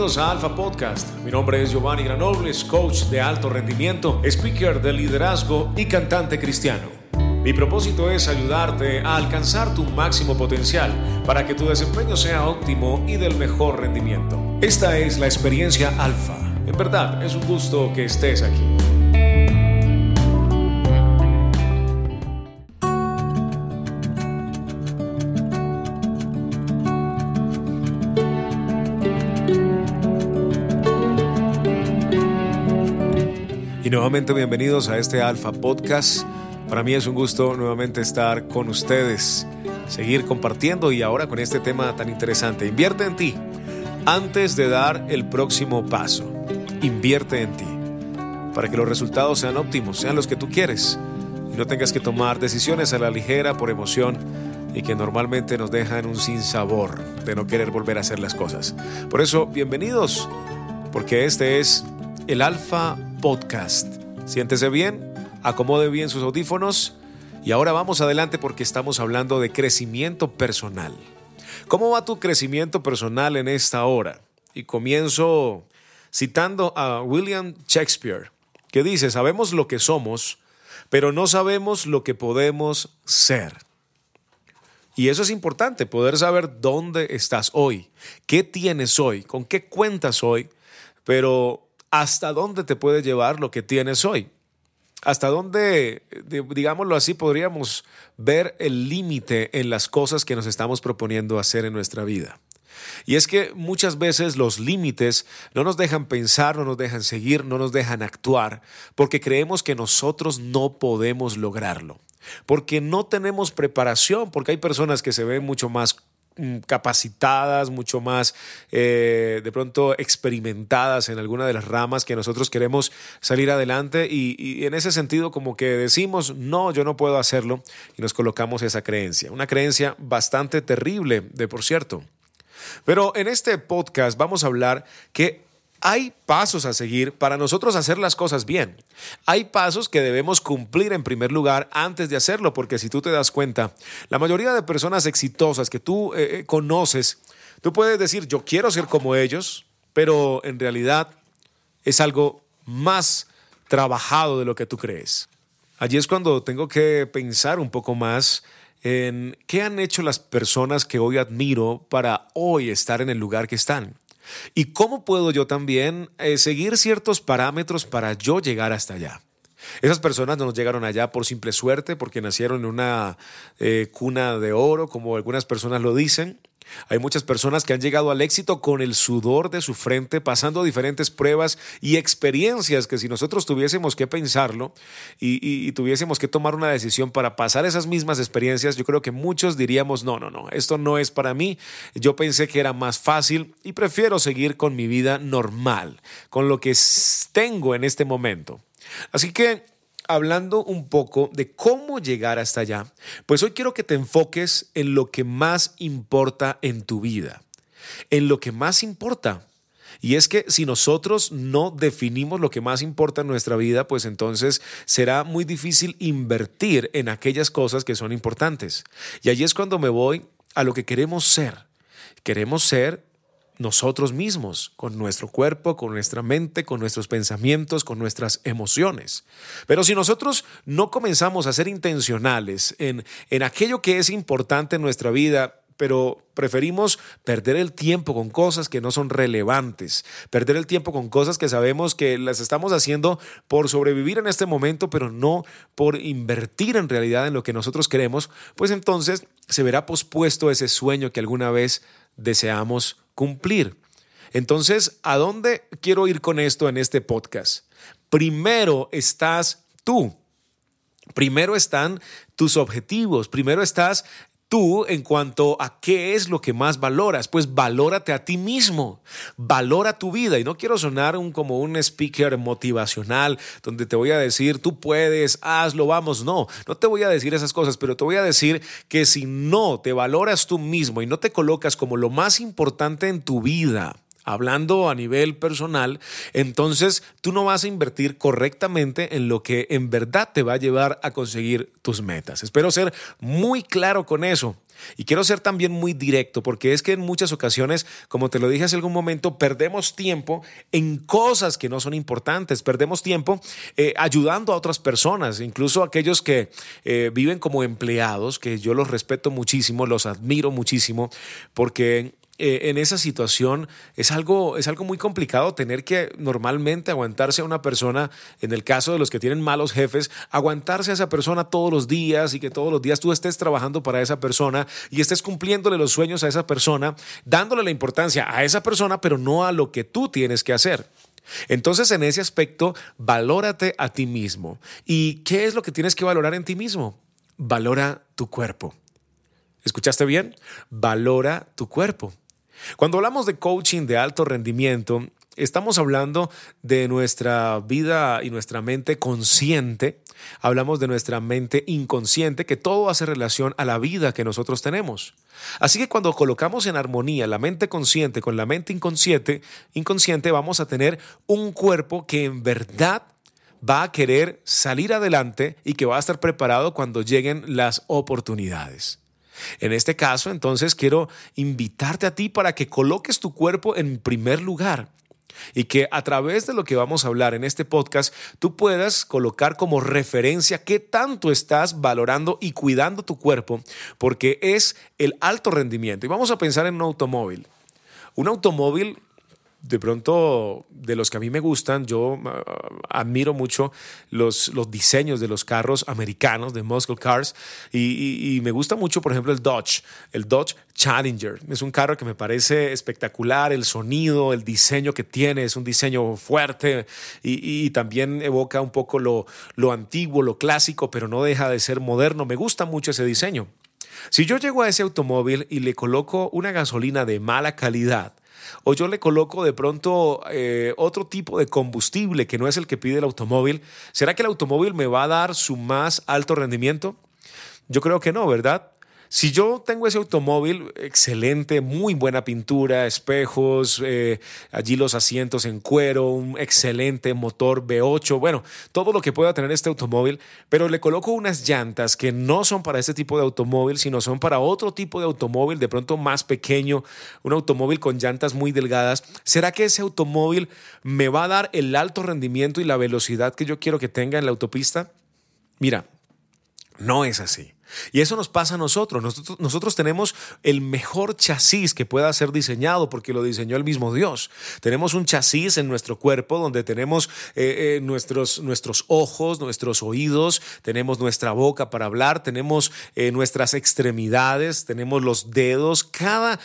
bienvenidos a Alfa Podcast. Mi nombre es Giovanni Granobles, coach de alto rendimiento, speaker de liderazgo y cantante cristiano. Mi propósito es ayudarte a alcanzar tu máximo potencial para que tu desempeño sea óptimo y del mejor rendimiento. Esta es la experiencia Alfa. En verdad, es un gusto que estés aquí. Nuevamente bienvenidos a este Alfa Podcast. Para mí es un gusto nuevamente estar con ustedes, seguir compartiendo y ahora con este tema tan interesante. Invierte en ti antes de dar el próximo paso. Invierte en ti para que los resultados sean óptimos, sean los que tú quieres y no tengas que tomar decisiones a la ligera por emoción y que normalmente nos dejan un sinsabor de no querer volver a hacer las cosas. Por eso, bienvenidos, porque este es el Alfa Podcast. Siéntese bien, acomode bien sus audífonos y ahora vamos adelante porque estamos hablando de crecimiento personal. ¿Cómo va tu crecimiento personal en esta hora? Y comienzo citando a William Shakespeare, que dice, sabemos lo que somos, pero no sabemos lo que podemos ser. Y eso es importante, poder saber dónde estás hoy, qué tienes hoy, con qué cuentas hoy, pero hasta dónde te puede llevar lo que tienes hoy. Hasta dónde, digámoslo así, podríamos ver el límite en las cosas que nos estamos proponiendo hacer en nuestra vida. Y es que muchas veces los límites no nos dejan pensar, no nos dejan seguir, no nos dejan actuar, porque creemos que nosotros no podemos lograrlo, porque no tenemos preparación, porque hay personas que se ven mucho más capacitadas, mucho más eh, de pronto experimentadas en alguna de las ramas que nosotros queremos salir adelante y, en ese sentido como que decimos, no, yo no puedo hacerlo y nos colocamos esa creencia, una creencia bastante terrible de por cierto. Pero en este podcast vamos a hablar que hay pasos a seguir para nosotros hacer las cosas bien. Hay pasos que debemos cumplir en primer lugar antes de hacerlo, porque si tú te das cuenta, la mayoría de personas exitosas que tú eh, eh, conoces, tú puedes decir, yo quiero ser como ellos, pero en realidad es algo más trabajado de lo que tú crees. Allí es cuando tengo que pensar un poco más en qué han hecho las personas que hoy admiro para hoy estar en el lugar que están. ¿Y cómo puedo yo también eh, seguir ciertos parámetros para yo llegar hasta allá? Esas personas no nos llegaron allá por simple suerte, porque nacieron en una eh, cuna de oro, como algunas personas lo dicen. Hay muchas personas que han llegado al éxito con el sudor de su frente, pasando diferentes pruebas y experiencias que si nosotros tuviésemos que pensarlo y, tuviésemos que tomar una decisión para pasar esas mismas experiencias, yo creo que muchos diríamos, no, no, no, esto no es para mí. Yo pensé que era más fácil y prefiero seguir con mi vida normal, con lo que tengo en este momento. Así que hablando un poco de cómo llegar hasta allá, pues hoy quiero que te enfoques en lo que más importa en tu vida, en lo que más importa. Y es que si nosotros no definimos lo que más importa en nuestra vida, pues entonces será muy difícil invertir en aquellas cosas que son importantes. Y allí es cuando me voy a lo que queremos ser. Queremos ser nosotros mismos, con nuestro cuerpo, con nuestra mente, con nuestros pensamientos, con nuestras emociones. Pero si nosotros no comenzamos a ser intencionales en, en aquello que es importante en nuestra vida, pero preferimos perder el tiempo con cosas que no son relevantes, perder el tiempo con cosas que sabemos que las estamos haciendo por sobrevivir en este momento, pero no por invertir en realidad en lo que nosotros queremos, pues entonces se verá pospuesto ese sueño que alguna vez deseamos cumplir. Entonces, ¿a dónde quiero ir con esto en este podcast? Primero estás tú. Primero están tus objetivos. Primero estás tú en cuanto a qué es lo que más valoras, pues valórate a ti mismo, valora tu vida. Y no quiero sonar un, como un speaker motivacional donde te voy a decir, tú puedes, hazlo, vamos. No, no te voy a decir esas cosas, pero te voy a decir que si no te valoras tú mismo y no te colocas como lo más importante en tu vida, hablando a nivel personal, entonces tú no vas a invertir correctamente en lo que en verdad te va a llevar a conseguir tus metas. Espero ser muy claro con eso. Y quiero ser también muy directo, porque es que en muchas ocasiones, como te lo dije hace algún momento, perdemos tiempo en cosas que no son importantes, perdemos tiempo eh, ayudando a otras personas, incluso aquellos que eh, viven como empleados, que yo los respeto muchísimo, los admiro muchísimo, porque eh, en esa situación es algo, es algo muy complicado tener que normalmente aguantarse a una persona, en el caso de los que tienen malos jefes, aguantarse a esa persona todos los días y que todos los días tú estés trabajando para esa persona y estés cumpliéndole los sueños a esa persona, dándole la importancia a esa persona, pero no a lo que tú tienes que hacer. Entonces, en ese aspecto, valórate a ti mismo. ¿Y qué es lo que tienes que valorar en ti mismo? Valora tu cuerpo. ¿Escuchaste bien? Valora tu cuerpo. Cuando hablamos de coaching de alto rendimiento, estamos hablando de nuestra vida y nuestra mente consciente, hablamos de nuestra mente inconsciente, que todo hace relación a la vida que nosotros tenemos. Así que cuando colocamos en armonía la mente consciente con la mente inconsciente, inconsciente vamos a tener un cuerpo que en verdad va a querer salir adelante y que va a estar preparado cuando lleguen las oportunidades. En este caso, entonces, quiero invitarte a ti para que coloques tu cuerpo en primer lugar y que a través de lo que vamos a hablar en este podcast, tú puedas colocar como referencia qué tanto estás valorando y cuidando tu cuerpo, porque es el alto rendimiento. Y vamos a pensar en un automóvil. Un automóvil de pronto, de los que a mí me gustan, yo ah, admiro mucho los, los diseños de los carros americanos, de muscle cars, y, me gusta mucho, por ejemplo, el Dodge, el Dodge Challenger. Es un carro que me parece espectacular, el sonido, el diseño que tiene, es un diseño fuerte y, también evoca un poco lo, lo antiguo, lo clásico, pero no deja de ser moderno. Me gusta mucho ese diseño. Si yo llego a ese automóvil y le coloco una gasolina de mala calidad, o yo le coloco de pronto eh, otro tipo de combustible que no es el que pide el automóvil, ¿será que el automóvil me va a dar su más alto rendimiento? Yo creo que no, ¿verdad? Si yo tengo ese automóvil excelente, muy buena pintura, espejos, eh, allí los asientos en cuero, un excelente motor V8, bueno, todo lo que pueda tener este automóvil, pero le coloco unas llantas que no son para este tipo de automóvil, sino son para otro tipo de automóvil, de pronto más pequeño, un automóvil con llantas muy delgadas, ¿será que ese automóvil me va a dar el alto rendimiento y la velocidad que yo quiero que tenga en la autopista? Mira, no es así. Y eso nos pasa a nosotros. nosotros. tenemos el mejor chasis que pueda ser diseñado porque lo diseñó el mismo Dios. Tenemos un chasis en nuestro cuerpo donde tenemos eh, eh, nuestros, nuestros ojos, nuestros oídos, tenemos nuestra boca para hablar, tenemos eh, nuestras extremidades, tenemos los dedos. Cada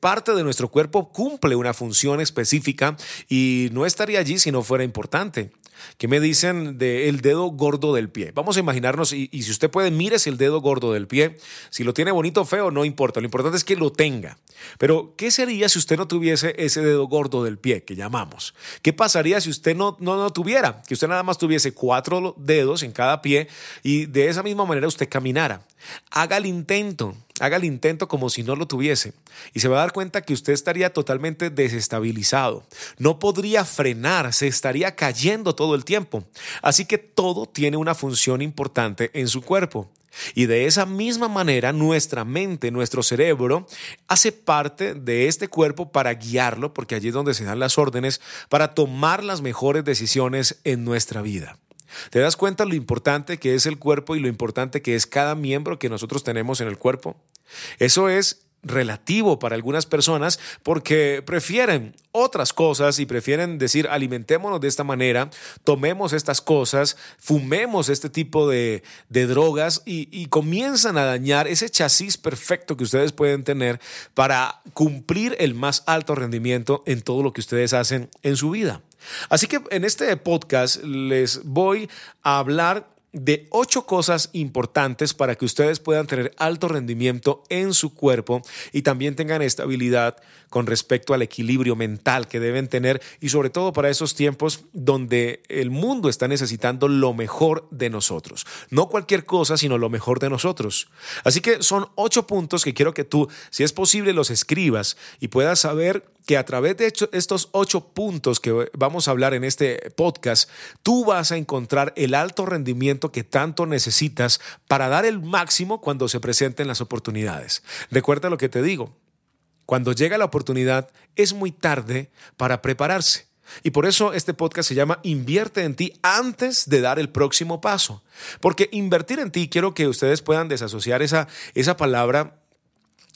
parte de nuestro cuerpo cumple una función específica y no estaría allí si no fuera importante. ¿Qué me dicen del dedo gordo del pie? Vamos a imaginarnos, y, si usted puede, mírese el dedo gordo del pie. Si lo tiene bonito o feo, no importa. Lo importante es que lo tenga. Pero, ¿qué sería si usted no tuviese ese dedo gordo del pie que llamamos? ¿Qué pasaría si usted no, no, no tuviera? Que usted nada más tuviese cuatro dedos en cada pie y de esa misma manera usted caminara. Haga el intento, haga el intento como si no lo tuviese y se va a dar cuenta que usted estaría totalmente desestabilizado. No podría frenar, se estaría cayendo todo el tiempo. Así que todo tiene una función importante en su cuerpo. Y de esa misma manera nuestra mente, nuestro cerebro, hace parte de este cuerpo para guiarlo, porque allí es donde se dan las órdenes, para tomar las mejores decisiones en nuestra vida. ¿Te das cuenta lo importante que es el cuerpo y lo importante que es cada miembro que nosotros tenemos en el cuerpo? Eso es relativo para algunas personas porque prefieren otras cosas y prefieren decir alimentémonos de esta manera, tomemos estas cosas, fumemos este tipo de, drogas y, comienzan a dañar ese chasis perfecto que ustedes pueden tener para cumplir el más alto rendimiento en todo lo que ustedes hacen en su vida. Así que en este podcast les voy a hablar de ocho cosas importantes para que ustedes puedan tener alto rendimiento en su cuerpo y también tengan estabilidad con respecto al equilibrio mental que deben tener y sobre todo para esos tiempos donde el mundo está necesitando lo mejor de nosotros. No cualquier cosa, sino lo mejor de nosotros. Así que son ocho puntos que quiero que tú, si es posible, los escribas y puedas saber que a través de estos ocho puntos que vamos a hablar en este podcast, tú vas a encontrar el alto rendimiento que tanto necesitas para dar el máximo cuando se presenten las oportunidades. Recuerda lo que te digo, cuando llega la oportunidad es muy tarde para prepararse. Y por eso este podcast se llama Invierte en ti antes de dar el próximo paso. Porque invertir en ti, quiero que ustedes puedan desasociar esa, esa palabra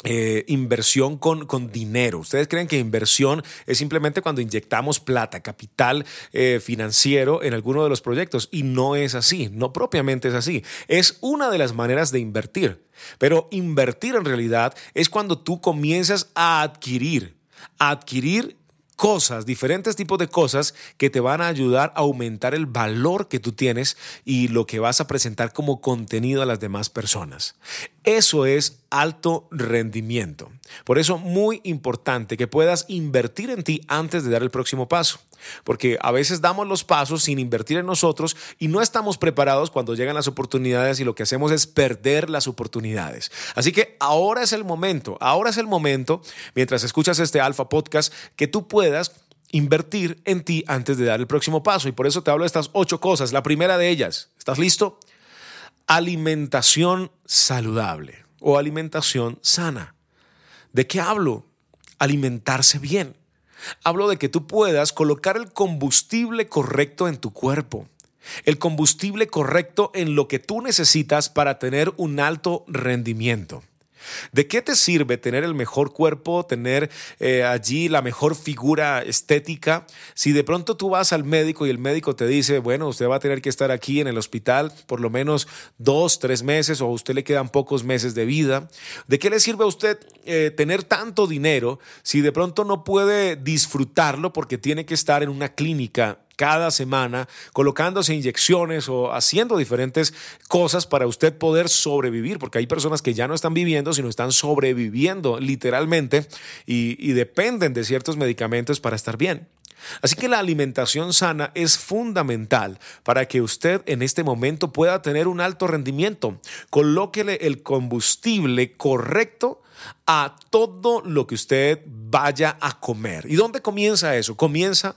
eh, inversión con, con, dinero. Ustedes creen que inversión es simplemente cuando inyectamos plata, capital eh, financiero en alguno de los proyectos y no es así, no propiamente es así. Es una de las maneras de invertir, pero invertir en realidad es cuando tú comienzas a adquirir, a adquirir cosas, diferentes tipos de cosas que te van a ayudar a aumentar el valor que tú tienes y lo que vas a presentar como contenido a las demás personas. Eso es alto rendimiento. Por eso muy importante que puedas invertir en ti antes de dar el próximo paso. Porque a veces damos los pasos sin invertir en nosotros y no estamos preparados cuando llegan las oportunidades y lo que hacemos es perder las oportunidades. Así que ahora es el momento, ahora es el momento, mientras escuchas este Alfa Podcast, que tú puedas invertir en ti antes de dar el próximo paso. Y por eso te hablo de estas ocho cosas. La primera de ellas, ¿estás listo? alimentación saludable o alimentación sana. ¿De qué hablo? Alimentarse bien. Hablo de que tú puedas colocar el combustible correcto en tu cuerpo, el combustible correcto en lo que tú necesitas para tener un alto rendimiento. ¿De qué te sirve tener el mejor cuerpo, tener eh, allí la mejor figura estética, si de pronto tú vas al médico y el médico te dice, bueno, usted va a tener que estar aquí en el hospital por lo menos dos, tres meses o a usted le quedan pocos meses de vida? ¿De qué le sirve a usted eh, tener tanto dinero si de pronto no puede disfrutarlo porque tiene que estar en una clínica cada semana, colocándose inyecciones o haciendo diferentes cosas para usted poder sobrevivir, porque hay personas que ya no están viviendo, sino están sobreviviendo literalmente y, dependen de ciertos medicamentos para estar bien. Así que la alimentación sana es fundamental para que usted en este momento pueda tener un alto rendimiento. Colóquele el combustible correcto a todo lo que usted vaya a comer. ¿Y dónde comienza eso? Comienza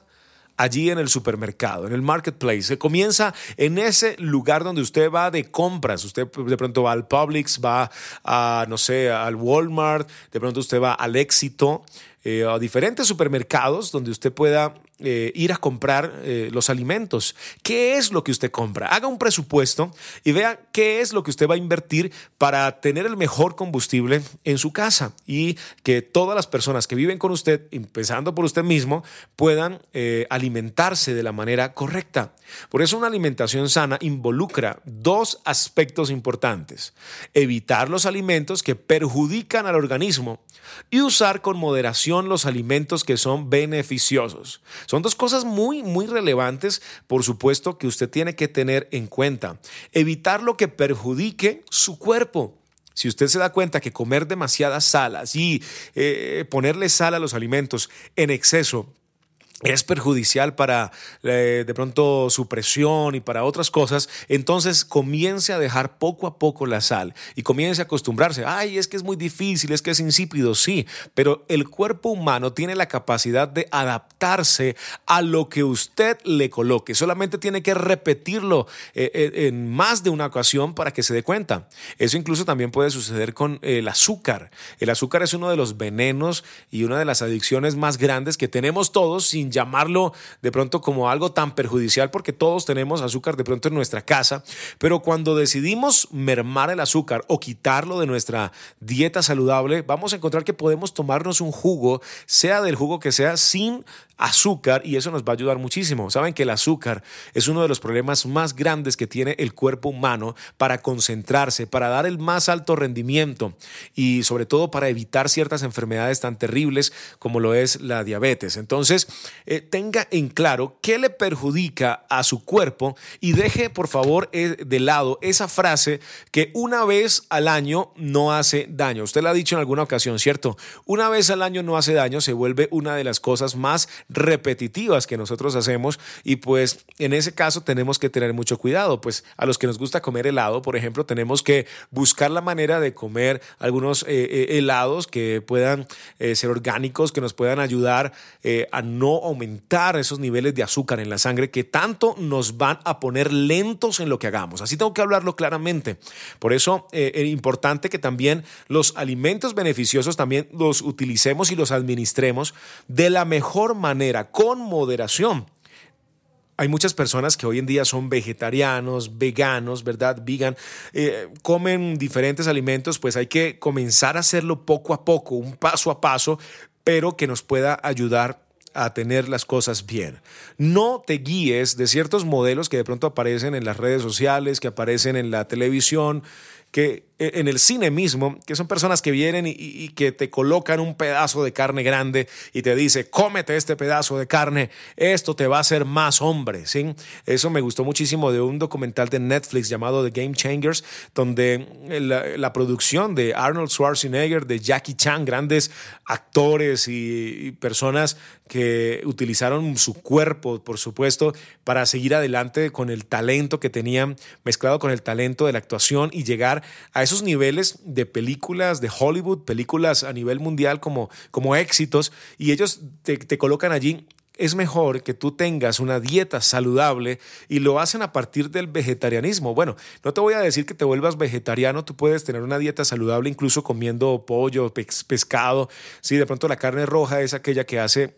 allí en el supermercado, en el marketplace. Se comienza en ese lugar donde usted va de compras. Usted de pronto va al Publix, va a, no sé, al Walmart, de pronto usted va al Éxito, eh, a diferentes supermercados donde usted pueda eh, ir a comprar eh, los alimentos. ¿Qué es lo que usted compra? Haga un presupuesto y vea qué es lo que usted va a invertir para tener el mejor combustible en su casa y que todas las personas que viven con usted, empezando por usted mismo, puedan eh, alimentarse de la manera correcta. Por eso una alimentación sana involucra dos aspectos importantes. Evitar los alimentos que perjudican al organismo y usar con moderación los alimentos que son beneficiosos. Son dos cosas muy, muy relevantes, por supuesto, que usted tiene que tener en cuenta. Evitar lo que perjudique su cuerpo. Si usted se da cuenta que comer demasiadas salas y eh, ponerle sal a los alimentos en exceso es perjudicial para eh, de pronto su presión y para otras cosas, entonces comience a dejar poco a poco la sal y comience a acostumbrarse. Ay, es que es muy difícil, es que es insípido, sí, pero el cuerpo humano tiene la capacidad de adaptarse a lo que usted le coloque. Solamente tiene que repetirlo eh, eh, en más de una ocasión para que se dé cuenta. Eso incluso también puede suceder con el azúcar. El azúcar es uno de los venenos y una de las adicciones más grandes que tenemos todos llamarlo de pronto como algo tan perjudicial porque todos tenemos azúcar de pronto en nuestra casa, pero cuando decidimos mermar el azúcar o quitarlo de nuestra dieta saludable, vamos a encontrar que podemos tomarnos un jugo, sea del jugo que sea, sin azúcar y eso nos va a ayudar muchísimo. Saben que el azúcar es uno de los problemas más grandes que tiene el cuerpo humano para concentrarse, para dar el más alto rendimiento y sobre todo para evitar ciertas enfermedades tan terribles como lo es la diabetes. Entonces, eh, tenga en claro qué le perjudica a su cuerpo y deje por favor eh, de lado esa frase que una vez al año no hace daño. Usted lo ha dicho en alguna ocasión, ¿cierto? Una vez al año no hace daño se vuelve una de las cosas más repetitivas que nosotros hacemos y pues en ese caso tenemos que tener mucho cuidado, pues a los que nos gusta comer helado, por ejemplo, tenemos que buscar la manera de comer algunos eh, eh, helados que puedan eh, ser orgánicos, que nos puedan ayudar a no aumentar esos niveles de azúcar en la sangre que tanto nos van a poner lentos en lo que hagamos. Así tengo que hablarlo claramente. Por eso es importante que también los alimentos beneficiosos también los utilicemos y los administremos de la mejor manera, con moderación. Hay muchas personas que hoy en día son vegetarianos, veganos, ¿verdad? Vegan, eh, comen diferentes alimentos, pues hay que comenzar a hacerlo poco a poco, un paso a paso, pero que nos pueda ayudar a tener las cosas bien. No te guíes de ciertos modelos que de pronto aparecen en las redes sociales, que aparecen en la televisión, que eh, en el cine mismo, que son personas que vienen y, que te colocan un pedazo de carne grande y te dice, cómete este pedazo de carne, esto te va a hacer más hombre, ¿sí? Eso me gustó muchísimo de un documental de Netflix llamado The Game Changers, donde la, producción de Arnold Schwarzenegger, de Jackie Chan, grandes actores y personas que utilizaron su cuerpo, por supuesto, para seguir adelante con el talento que tenían, mezclado con el talento de la actuación y llegar a esos niveles de películas de Hollywood, películas a nivel mundial como, como éxitos, y ellos te, te colocan allí es mejor que tú tengas una dieta saludable y lo hacen a partir del vegetarianismo. Bueno, no te voy a decir que te vuelvas vegetariano, tú puedes tener una dieta saludable incluso comiendo pollo, pescado. Sí, de pronto la carne roja es aquella que hace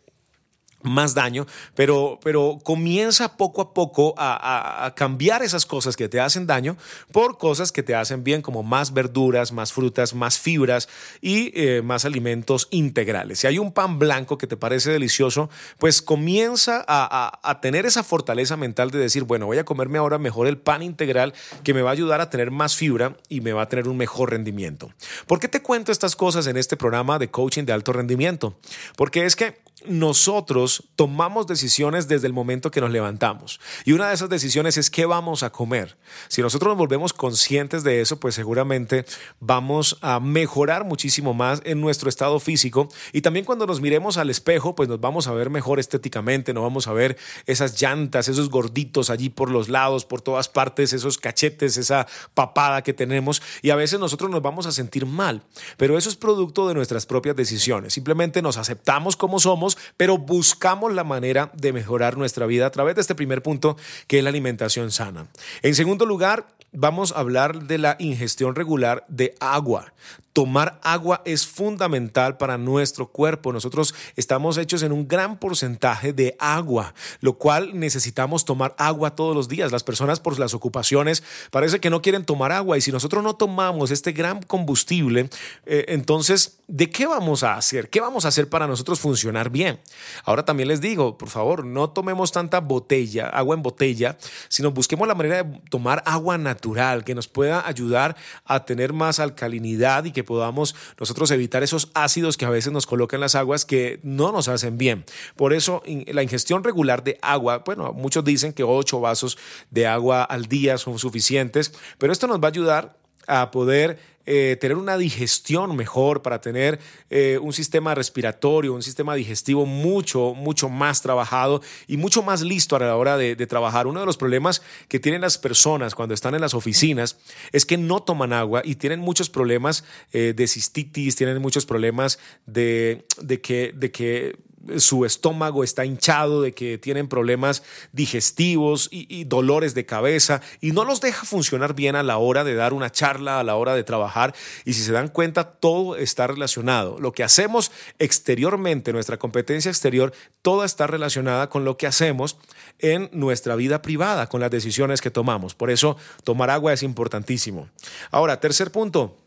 más daño, pero, pero comienza poco a poco a, cambiar esas cosas que te hacen daño por cosas que te hacen bien, como más verduras, más frutas, más fibras y eh, más alimentos integrales. Si hay un pan blanco que te parece delicioso, pues comienza a, a tener esa fortaleza mental de decir, bueno, voy a comerme ahora mejor el pan integral que me va a ayudar a tener más fibra y me va a tener un mejor rendimiento. ¿Por qué te cuento estas cosas en este programa de coaching de alto rendimiento? Porque es que nosotros tomamos decisiones desde el momento que nos levantamos. Y una de esas decisiones es qué vamos a comer. Si nosotros nos volvemos conscientes de eso, pues seguramente vamos a mejorar muchísimo más en nuestro estado físico. Y también cuando nos miremos al espejo, pues nos vamos a ver mejor estéticamente, no vamos a ver esas llantas, esos gorditos allí por los lados, por todas partes, esos cachetes, esa papada que tenemos. Y a veces nosotros nos vamos a sentir mal. Pero eso es producto de nuestras propias decisiones. Simplemente nos aceptamos como somos pero buscamos la manera de mejorar nuestra vida a través de este primer punto, que es la alimentación sana. En segundo lugar, vamos a hablar de la ingestión regular de agua. Tomar agua es fundamental para nuestro cuerpo. Nosotros estamos hechos en un gran porcentaje de agua, lo cual necesitamos tomar agua todos los días. Las personas por las ocupaciones parece que no quieren tomar agua y si nosotros no tomamos este gran combustible, eh, entonces, ¿de qué vamos a hacer? ¿Qué vamos a hacer para nosotros funcionar bien? Ahora también les digo, por favor, no tomemos tanta botella, agua en botella, sino busquemos la manera de tomar agua natural que nos pueda ayudar a tener más alcalinidad y que podamos nosotros evitar esos ácidos que a veces nos colocan las aguas que no nos hacen bien. Por eso la ingestión regular de agua, bueno, muchos dicen que 8 vasos de agua al día son suficientes, pero esto nos va a ayudar a poder eh, tener una digestión mejor, para tener eh, un sistema respiratorio, un sistema digestivo mucho, mucho más trabajado y mucho más listo a la hora de, trabajar. Uno de los problemas que tienen las personas cuando están en las oficinas es que no toman agua y tienen muchos problemas eh, de cistitis, tienen muchos problemas de, de de que su estómago está hinchado, de que tienen problemas digestivos y, dolores de cabeza y no los deja funcionar bien a la hora de dar una charla, a la hora de trabajar. Y si se dan cuenta, todo está relacionado. Lo que hacemos exteriormente, nuestra competencia exterior, toda está relacionada con lo que hacemos en nuestra vida privada, con las decisiones que tomamos. Por eso tomar agua es importantísimo. Ahora, tercer punto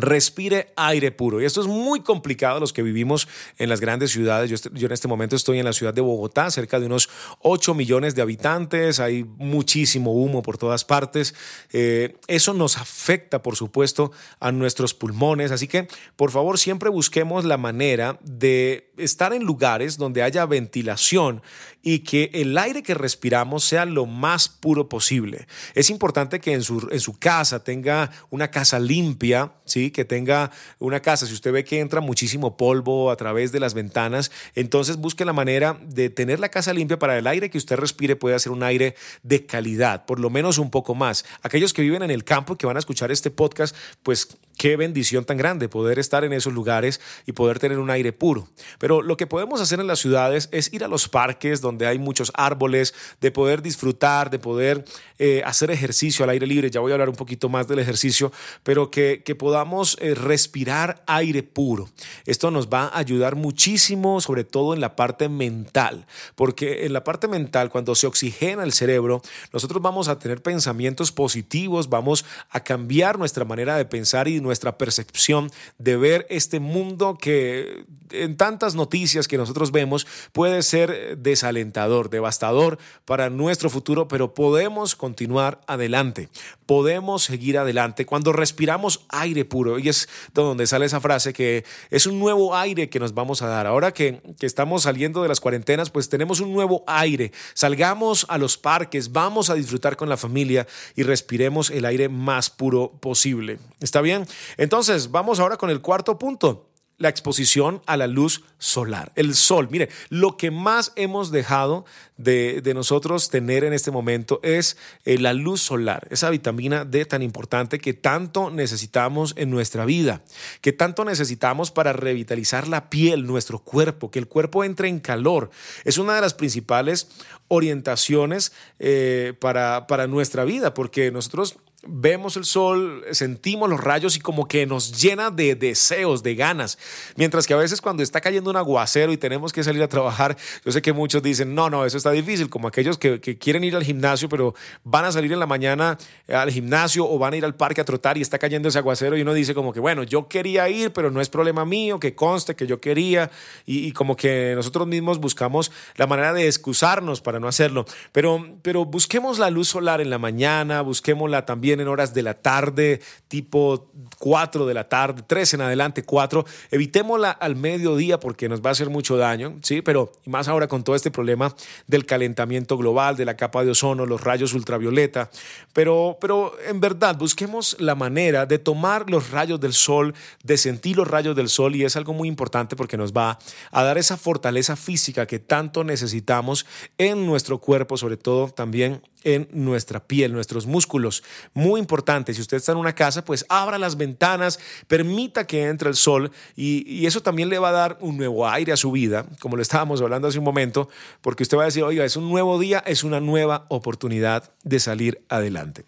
respire aire puro. Y esto es muy complicado los que vivimos en las grandes ciudades. Yo, en este momento estoy en la ciudad de Bogotá, cerca de unos 8 millones de habitantes, hay muchísimo humo por todas partes. Eh, eso nos afecta, por supuesto, a nuestros pulmones. Así que, por favor, siempre busquemos la manera de estar en lugares donde haya ventilación y que el aire que respiramos sea lo más puro posible. Es importante que en su, en su casa tenga una casa limpia, ¿sí? Que tenga una casa. Si usted ve que entra muchísimo polvo a través de las ventanas, entonces busque la manera de tener la casa limpia para el aire que usted respire pueda ser un aire de calidad, por lo menos un poco más. Aquellos que viven en el campo que van a escuchar este podcast, pues qué bendición tan grande poder estar en esos lugares y poder tener un aire puro. Pero lo que podemos hacer en las ciudades es ir a los parques donde hay muchos árboles, de poder disfrutar, de poder eh, hacer ejercicio al aire libre. Ya voy a hablar un poquito más del ejercicio, pero que, podamos eh, respirar aire puro. Esto nos va a ayudar muchísimo, sobre todo en la parte mental, porque en la parte mental, cuando se oxigena el cerebro, nosotros vamos a tener pensamientos positivos, vamos a cambiar nuestra manera de pensar y nuestra percepción de ver este mundo que en tantas noticias que nosotros vemos puede ser desalentador, devastador para nuestro futuro, pero podemos continuar adelante, podemos seguir adelante cuando respiramos aire puro. Y es donde sale esa frase que es un nuevo aire que nos vamos a dar. Ahora que, que estamos saliendo de las cuarentenas, pues tenemos un nuevo aire. Salgamos a los parques, vamos a disfrutar con la familia y respiremos el aire más puro posible. ¿Está bien? Entonces, vamos ahora con el cuarto punto la exposición a la luz solar, el sol. Mire, lo que más hemos dejado de, nosotros tener en este momento es eh, la luz solar, esa vitamina D tan importante que tanto necesitamos en nuestra vida, que tanto necesitamos para revitalizar la piel, nuestro cuerpo, que el cuerpo entre en calor. Es una de las principales orientaciones eh, para, para nuestra vida, porque nosotros vemos el sol, sentimos los rayos y como que nos llena de deseos, de ganas. Mientras que a veces cuando está cayendo un aguacero y tenemos que salir a trabajar, yo sé que muchos dicen, no, no, eso está difícil, como aquellos que, quieren ir al gimnasio, pero van a salir en la mañana al gimnasio o van a ir al parque a trotar y está cayendo ese aguacero y uno dice como que, bueno, yo quería ir, pero no es problema mío, que conste que yo quería y, como que nosotros mismos buscamos la manera de excusarnos para no hacerlo. Pero, pero busquemos la luz solar en la mañana, busquémosla también en horas de la tarde, tipo 4 de la tarde, 3 en adelante, 4. Evitémosla al mediodía porque nos va a hacer mucho daño, ¿sí? Pero más ahora con todo este problema del calentamiento global, de la capa de ozono, los rayos ultravioleta. Pero, pero en verdad, busquemos la manera de tomar los rayos del sol, de sentir los rayos del sol y es algo muy importante porque nos va a dar esa fortaleza física que tanto necesitamos en nuestro cuerpo, sobre todo también en nuestra piel, nuestros músculos. Muy importante, si usted está en una casa, pues abra las ventanas, permita que entre el sol y, eso también le va a dar un nuevo aire a su vida, como lo estábamos hablando hace un momento, porque usted va a decir, oiga, es un nuevo día, es una nueva oportunidad de salir adelante.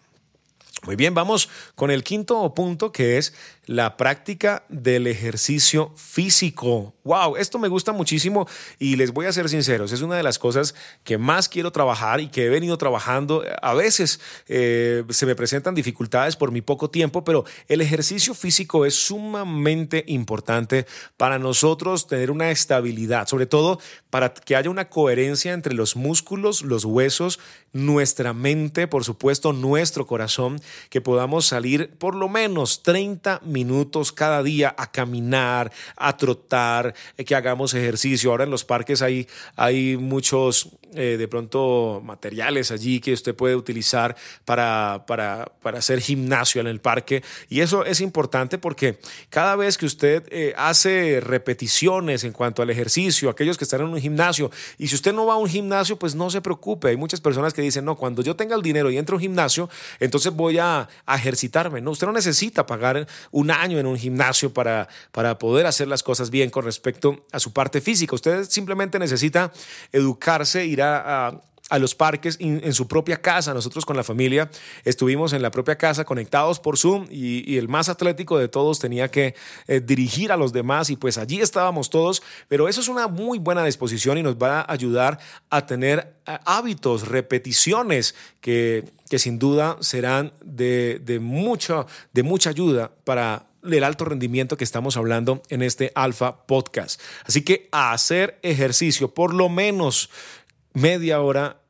Muy bien, vamos con el quinto punto que es la práctica del ejercicio físico. Wow, esto me gusta muchísimo y les voy a ser sinceros, es una de las cosas que más quiero trabajar y que he venido trabajando. A veces eh, se me presentan dificultades por mi poco tiempo, pero el ejercicio físico es sumamente importante para nosotros tener una estabilidad, sobre todo para que haya una coherencia entre los músculos, los huesos, nuestra mente, por supuesto, nuestro corazón, que podamos salir por lo menos 30 minutos cada día a caminar, a trotar, eh, que hagamos ejercicio. Ahora en los parques hay, hay muchos eh, de pronto materiales allí que usted puede utilizar para, para, para, hacer gimnasio en el parque. Y eso es importante porque cada vez que usted eh, hace repeticiones en cuanto al ejercicio, aquellos que están en un gimnasio, y si usted no va a un gimnasio, pues no se preocupe. Hay muchas personas que dicen, no, cuando yo tenga el dinero y entro a un gimnasio, entonces voy a, a ejercitarme. No, usted no necesita pagar un un año en un gimnasio para, para poder hacer las cosas bien con respecto a su parte física. Usted simplemente necesita educarse, ir a, los parques en, su propia casa. Nosotros con la familia estuvimos en la propia casa conectados por Zoom y, el más atlético de todos tenía que eh, dirigir a los demás y pues allí estábamos todos, pero eso es una muy buena disposición y nos va a ayudar a tener eh, hábitos, repeticiones que que sin duda serán de, de, mucha, de mucha ayuda para el alto rendimiento que estamos hablando en este Alfa Podcast. Así que hacer ejercicio por lo menos media hora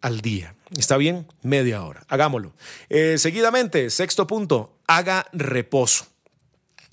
al día. ¿Está bien? Media hora. Hagámoslo. Eh, seguidamente, sexto punto, haga reposo.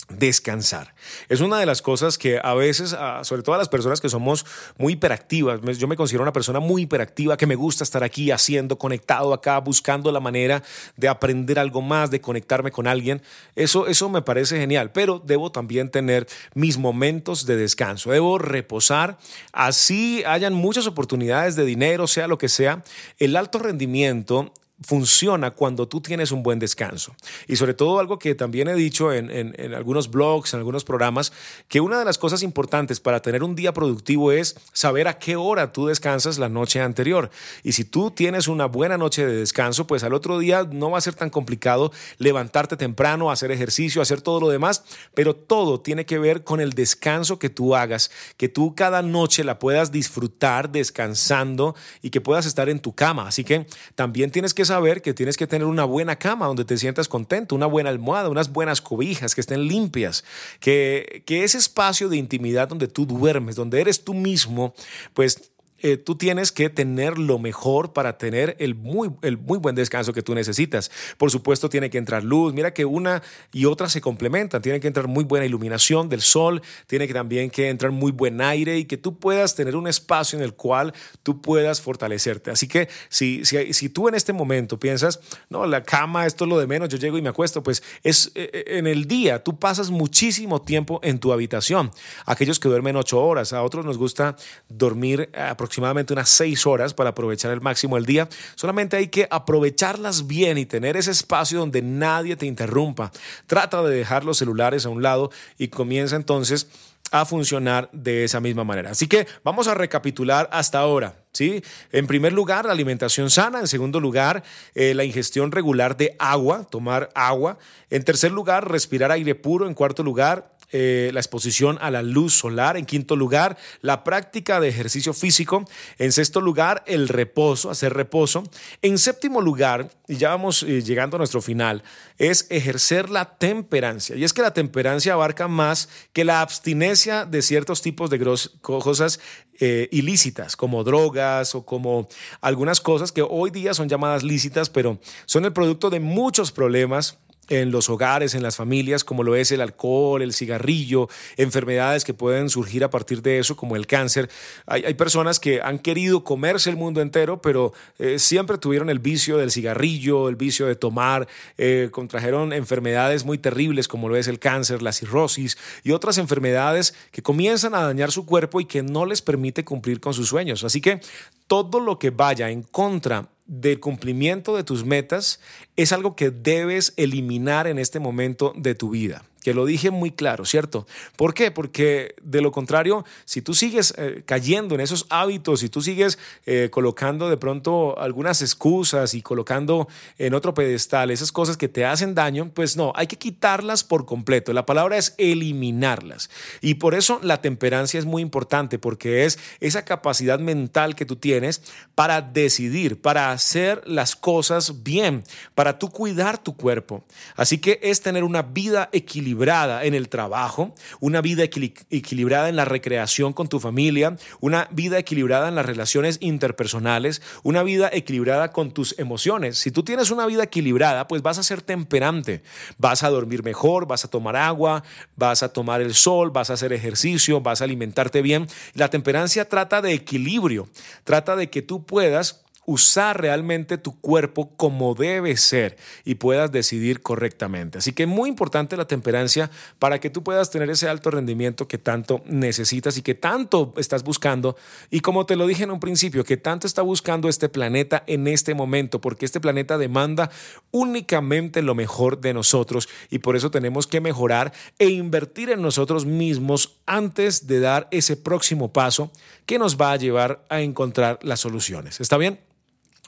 Descansar. Es una de las cosas que a veces, sobre todo a las personas que somos muy hiperactivas, yo me considero una persona muy hiperactiva que me gusta estar aquí haciendo, conectado acá, buscando la manera de aprender algo más, de conectarme con alguien. Eso, eso me parece genial, pero debo también tener mis momentos de descanso, debo reposar, así hayan muchas oportunidades de dinero, sea lo que sea. El alto rendimiento funciona cuando tú tienes un buen descanso. Y sobre todo algo que también he dicho en, algunos blogs, en algunos programas, que una de las cosas importantes para tener un día productivo es saber a qué hora tú descansas la noche anterior. Y si tú tienes una buena noche de descanso, pues al otro día no va a ser tan complicado levantarte temprano, hacer ejercicio, hacer todo lo demás, pero todo tiene que ver con el descanso que tú hagas, que tú cada noche la puedas disfrutar descansando y que puedas estar en tu cama. Así que también tienes que saber que tienes que tener una buena cama donde te sientas contento, una buena almohada, unas buenas cobijas que estén limpias, que, que ese espacio de intimidad donde tú duermes, donde eres tú mismo, pues eh, tú tienes que tener lo mejor para tener el muy, el muy buen descanso que tú necesitas. Por supuesto, tiene que entrar luz. Mira que una y otra se complementan. Tiene que entrar muy buena iluminación del sol, tiene que también que entrar muy buen aire y que tú puedas tener un espacio en el cual tú puedas fortalecerte. Así que si, si, si tú en este momento piensas, no, la cama, esto es lo de menos, yo llego y me acuesto, pues es eh, eh, en el día tú pasas muchísimo tiempo en tu habitación. Aquellos que duermen ocho horas, a otros nos gusta dormir aproximadamente aproximadamente unas seis horas para aprovechar el máximo el día. Solamente hay que aprovecharlas bien y tener ese espacio donde nadie te interrumpa. Trata de dejar los celulares a un lado y comienza entonces a funcionar de esa misma manera. Así que vamos a recapitular hasta ahora. ¿sí? En primer lugar, la alimentación sana. En segundo lugar, eh, la ingestión regular de agua, tomar agua. En tercer lugar, respirar aire puro. En cuarto lugar, eh, la exposición a la luz solar. En quinto lugar, la práctica de ejercicio físico. En sexto lugar, el reposo, hacer reposo. En séptimo lugar, y ya vamos eh, llegando a nuestro final, es ejercer la temperancia. Y es que la temperancia abarca más que la abstinencia de ciertos tipos de cosas eh, ilícitas, como drogas o como algunas cosas que hoy día son llamadas lícitas, pero son el producto de muchos problemas en los hogares, en las familias, como lo es el alcohol, el cigarrillo, enfermedades que pueden surgir a partir de eso, como el cáncer. Hay, personas que han querido comerse el mundo entero, pero eh, siempre tuvieron el vicio del cigarrillo, el vicio de tomar, eh, contrajeron enfermedades muy terribles, como lo es el cáncer, la cirrosis y otras enfermedades que comienzan a dañar su cuerpo y que no les permite cumplir con sus sueños. Así que todo lo que vaya en contra del cumplimiento de tus metas es algo que debes eliminar en este momento de tu vida que lo dije muy claro, ¿cierto? ¿Por qué? Porque de lo contrario, si tú sigues eh, cayendo en esos hábitos, si tú sigues eh, colocando de pronto algunas excusas y colocando en otro pedestal esas cosas que te hacen daño, pues no, hay que quitarlas por completo. La palabra es eliminarlas. Y por eso la temperancia es muy importante, porque es esa capacidad mental que tú tienes para decidir, para hacer las cosas bien, para tú cuidar tu cuerpo. Así que es tener una vida equilibrada equilibrada en el trabajo, una vida equilibrada en la recreación con tu familia, una vida equilibrada en las relaciones interpersonales, una vida equilibrada con tus emociones. Si tú tienes una vida equilibrada, pues vas a ser temperante, vas a dormir mejor, vas a tomar agua, vas a tomar el sol, vas a hacer ejercicio, vas a alimentarte bien. La temperancia trata de equilibrio, trata de que tú puedas usar realmente tu cuerpo como debe ser y puedas decidir correctamente. Así que muy importante la temperancia para que tú puedas tener ese alto rendimiento que tanto necesitas y que tanto estás buscando. Y como te lo dije en un principio, que tanto está buscando este planeta en este momento, porque este planeta demanda únicamente lo mejor de nosotros y por eso tenemos que mejorar e invertir en nosotros mismos antes de dar ese próximo paso que nos va a llevar a encontrar las soluciones. ¿Está bien?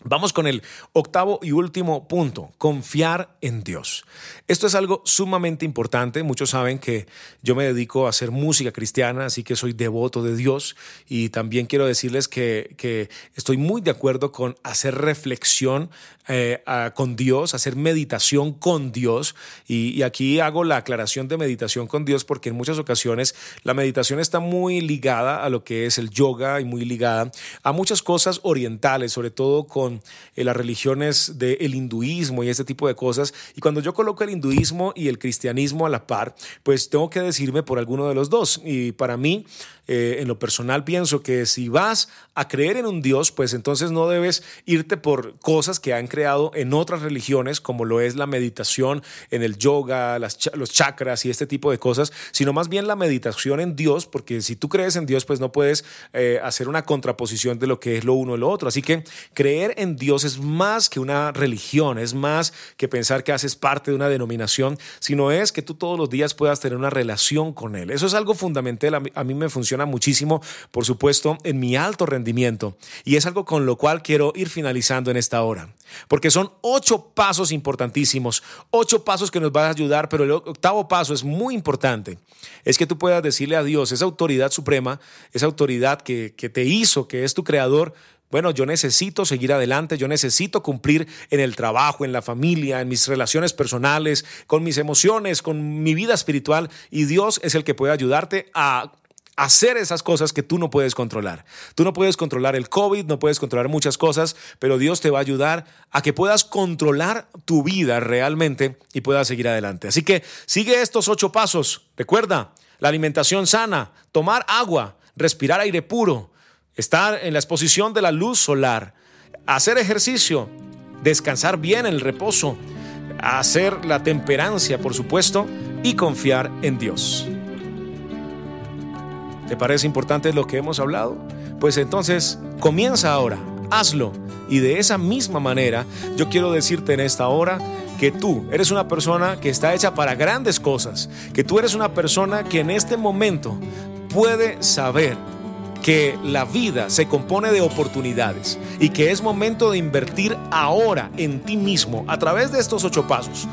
Vamos con el octavo y último punto, confiar en Dios. Esto es algo sumamente importante. Muchos saben que yo me dedico a hacer música cristiana, así que soy devoto de Dios y también quiero decirles que, estoy muy de acuerdo con hacer reflexión eh, con Dios, hacer meditación con Dios. Y, aquí hago la aclaración de meditación con Dios porque en muchas ocasiones la meditación está muy ligada a lo que es el yoga y muy ligada a muchas cosas orientales, sobre todo con eh, las religiones del hinduismo y este tipo de cosas. Y cuando yo coloco el hinduismo y el cristianismo a la par, pues tengo que decirme por alguno de los dos. Y para mí, eh, en lo personal, pienso que si vas a creer en un Dios, pues entonces no debes irte por cosas que han en otras religiones, como lo es la meditación en el yoga, los chakras y este tipo de cosas, sino más bien la meditación en Dios, porque si tú crees en Dios, pues no puedes eh, hacer una contraposición de lo que es lo uno y lo otro. Así que creer en Dios es más que una religión, es más que pensar que haces parte de una denominación, sino es que tú todos los días puedas tener una relación con Él. Eso es algo fundamental, a mí, me funciona muchísimo, por supuesto, en mi alto rendimiento. Y es algo con lo cual quiero ir finalizando en esta hora, porque son ocho pasos importantísimos, ocho pasos que nos van a ayudar, pero el octavo paso es muy importante, es que tú puedas decirle a Dios, esa autoridad suprema, esa autoridad que, que te hizo, que es tu creador, bueno, yo necesito seguir adelante, yo necesito cumplir en el trabajo, en la familia, en mis relaciones personales, con mis emociones, con mi vida espiritual y Dios es el que puede ayudarte a hacer esas cosas que tú no puedes controlar. Tú no puedes controlar el COVID, no puedes controlar muchas cosas, pero Dios te va a ayudar a que puedas controlar tu vida realmente y puedas seguir adelante. Así que sigue estos ocho pasos. Recuerda, la alimentación sana, tomar agua, respirar aire puro, estar en la exposición de la luz solar, hacer ejercicio, descansar bien en el reposo, hacer la temperancia, por supuesto, y confiar en Dios. ¿Te parece importante lo que hemos hablado? Pues entonces comienza ahora, hazlo. Y de esa misma manera, yo quiero decirte en esta hora que tú eres una persona que está hecha para grandes cosas, que tú eres una persona que en este momento puede saber que la vida se compone de oportunidades y que es momento de invertir ahora en ti mismo a través de estos ocho pasos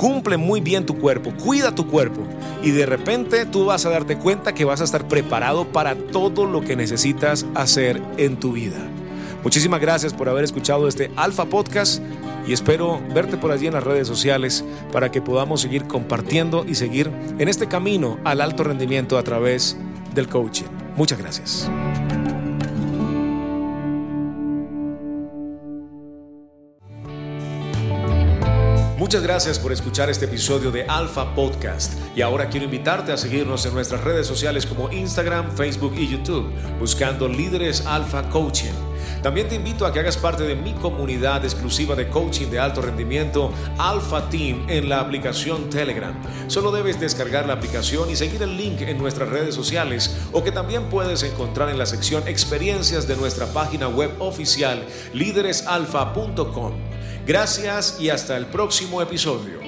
cumple muy bien tu cuerpo, cuida tu cuerpo y de repente tú vas a darte cuenta que vas a estar preparado para todo lo que necesitas hacer en tu vida. Muchísimas gracias por haber escuchado este Alfa Podcast y espero verte por allí en las redes sociales para que podamos seguir compartiendo y seguir en este camino al alto rendimiento a través del coaching. Muchas gracias. Muchas gracias por escuchar este episodio de Alpha Podcast y ahora quiero invitarte a seguirnos en nuestras redes sociales como Instagram, Facebook y YouTube, buscando líderes Alpha Coaching. También te invito a que hagas parte de mi comunidad exclusiva de coaching de alto rendimiento Alpha Team en la aplicación Telegram. Solo debes descargar la aplicación y seguir el link en nuestras redes sociales o que también puedes encontrar en la sección experiencias de nuestra página web oficial líderesalfa.com. Gracias y hasta el próximo episodio.